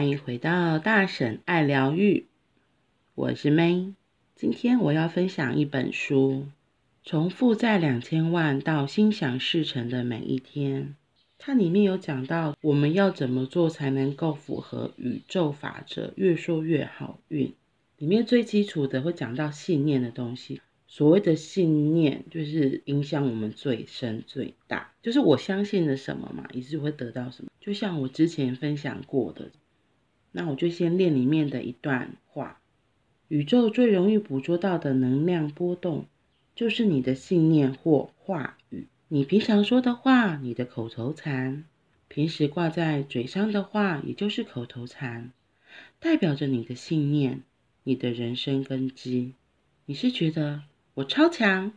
欢迎回到大婶爱疗愈，我是 May。今天我要分享一本书，《从负债两千万到心想事成的每一天》。它里面有讲到我们要怎么做才能够符合宇宙法则，越说越好运。里面最基础的会讲到信念的东西。所谓的信念，就是影响我们最深最大，就是我相信了什么嘛，也是会得到什么。就像我之前分享过的，那我就先练里面的一段话：宇宙最容易捕捉到的能量波动，就是你的信念或话语。你平常说的话，你的口头禅，平时挂在嘴上的话，也就是口头禅，代表着你的信念，你的人生根基。你是觉得？我超强，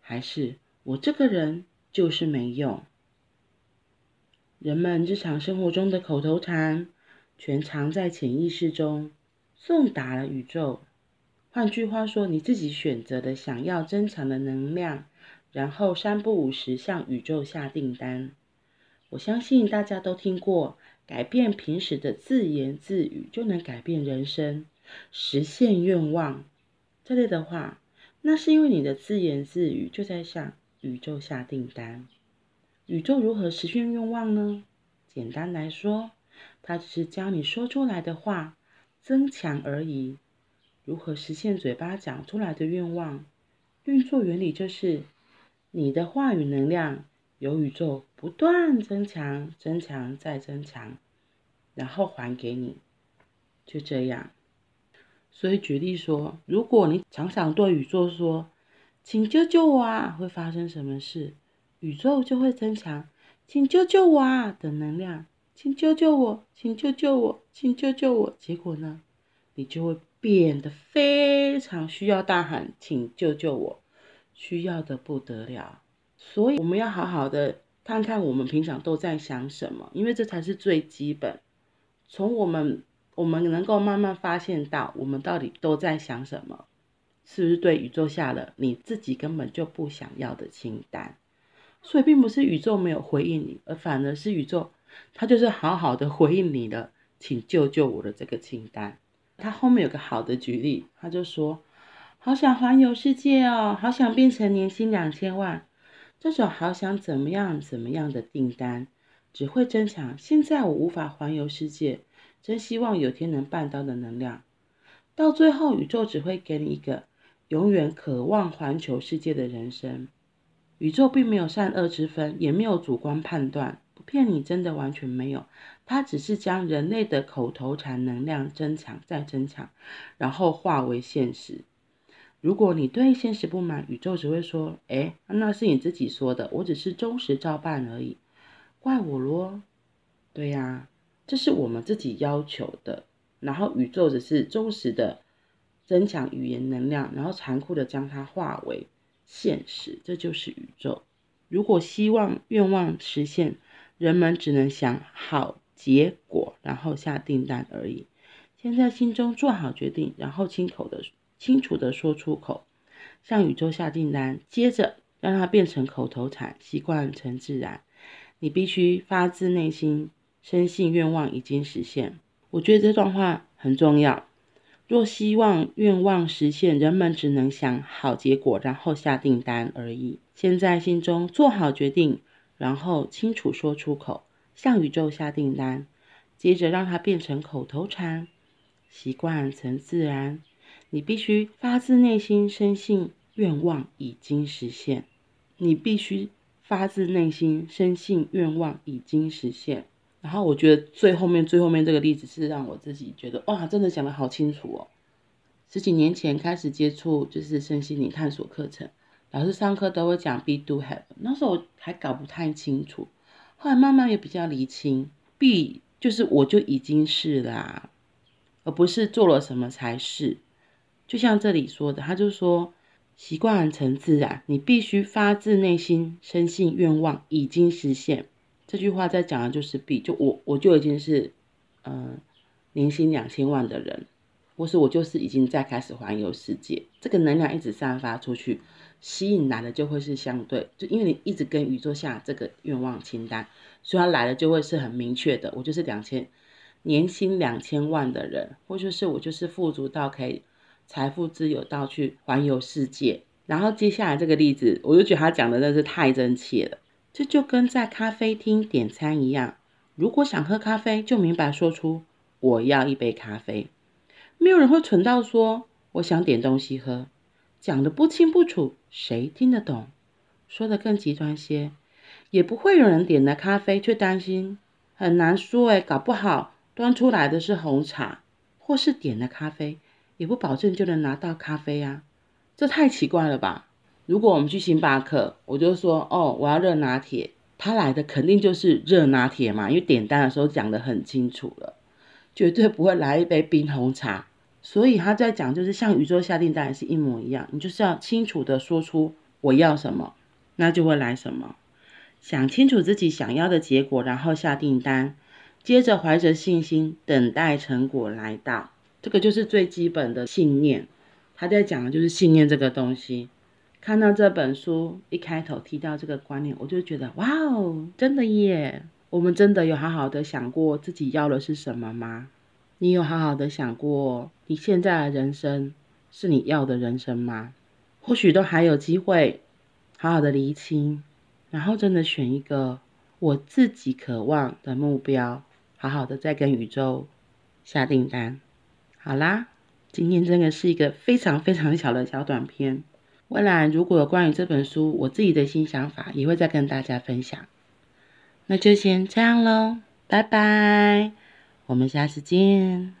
还是我这个人就是没用？人们日常生活中的口头禅，全藏在潜意识中，送达了宇宙。换句话说，你自己选择的想要增强的能量，然后三不五时向宇宙下订单。我相信大家都听过，改变平时的自言自语，就能改变人生，实现愿望这类的话。那是因为你的自言自语就在向宇宙下订单。宇宙如何实现愿望呢？简单来说，它只是将你说出来的话增强而已。如何实现嘴巴讲出来的愿望？运作原理就是你的话语能量由宇宙不断增强、增强再增强，然后还给你，就这样。所以举例说，如果你常常对宇宙说“请救救我啊”，会发生什么事？宇宙就会增强“请救救我啊”的能量，“请救救我，请救救我，请救救我”。结果呢，你就会变得非常需要大喊“请救救我”，需要的不得了。所以我们要好好的看看我们平常都在想什么，因为这才是最基本。从我们。我们能够慢慢发现到，我们到底都在想什么，是不是对宇宙下了你自己根本就不想要的清单？所以并不是宇宙没有回应你，而反而是宇宙，他就是好好的回应你的，请救救我的这个清单。他后面有个好的举例，他就说：好想环游世界哦，好想变成年薪两千万，这种好想怎么样怎么样的订单，只会增强现在我无法环游世界。真希望有天能办到的能量，到最后宇宙只会给你一个永远渴望环球世界的人生。宇宙并没有善恶之分，也没有主观判断，骗你，真的完全没有。它只是将人类的口头禅能量增强再增强，然后化为现实。如果你对现实不满，宇宙只会说：“哎，那是你自己说的，我只是忠实照办而已，怪我咯。”对呀。这是我们自己要求的，然后宇宙只是忠实的增强语言能量，然后残酷的将它化为现实，这就是宇宙。如果希望愿望实现，人们只能想好结果，然后下订单而已。先在心中做好决定，然后亲口的、清楚的说出口，向宇宙下订单，接着让它变成口头禅，习惯成自然。你必须发自内心。深信愿望已经实现，我觉得这段话很重要。若希望愿望实现，人们只能想好结果，然后下订单而已。先在心中做好决定，然后清楚说出口，向宇宙下订单，接着让它变成口头禅，习惯成自然。你必须发自内心深信愿望已经实现。你必须发自内心深信愿望已经实现。然后我觉得最后面最后面这个例子是让我自己觉得哇，真的讲得好清楚哦。十几年前开始接触就是身心灵探索课程，老师上课都会讲 Be Do Have，那时候我还搞不太清楚，后来慢慢也比较理清，Be 就是我就已经是啦，而不是做了什么才是。就像这里说的，他就说习惯成自然，你必须发自内心深信愿望已经实现。这句话在讲的就是 B，就我我就已经是，呃，年薪两千万的人，或是我就是已经在开始环游世界，这个能量一直散发出去，吸引来的就会是相对，就因为你一直跟宇宙下这个愿望清单，所以它来了就会是很明确的，我就是两千年薪两千万的人，或者是我就是富足到可以财富自由到去环游世界。然后接下来这个例子，我就觉得他讲的真是太真切了。这就跟在咖啡厅点餐一样，如果想喝咖啡，就明白说出我要一杯咖啡。没有人会蠢到说我想点东西喝，讲得不清不楚，谁听得懂？说得更极端些，也不会有人点了咖啡却担心很难说诶，搞不好。端出来的是红茶，或是点了咖啡，也不保证就能拿到咖啡啊，这太奇怪了吧？如果我们去星巴克，我就说哦，我要热拿铁，他来的肯定就是热拿铁嘛，因为点单的时候讲得很清楚了，绝对不会来一杯冰红茶。所以他在讲，就是像宇宙下订单也是一模一样，你就是要清楚的说出我要什么，那就会来什么。想清楚自己想要的结果，然后下订单。接着怀着信心等待成果来到，这个就是最基本的信念。他在讲的就是信念这个东西。看到这本书一开头提到这个观念，我就觉得哇哦，真的耶！我们真的有好好的想过自己要的是什么吗？你有好好的想过你现在的人生是你要的人生吗？或许都还有机会好好的厘清，然后真的选一个我自己渴望的目标。好好的再跟宇宙下订单，好啦，今天真的是一个非常非常小的小短片。未来如果有关于这本书，我自己的新想法也会再跟大家分享。那就先这样喽，拜拜，我们下次见。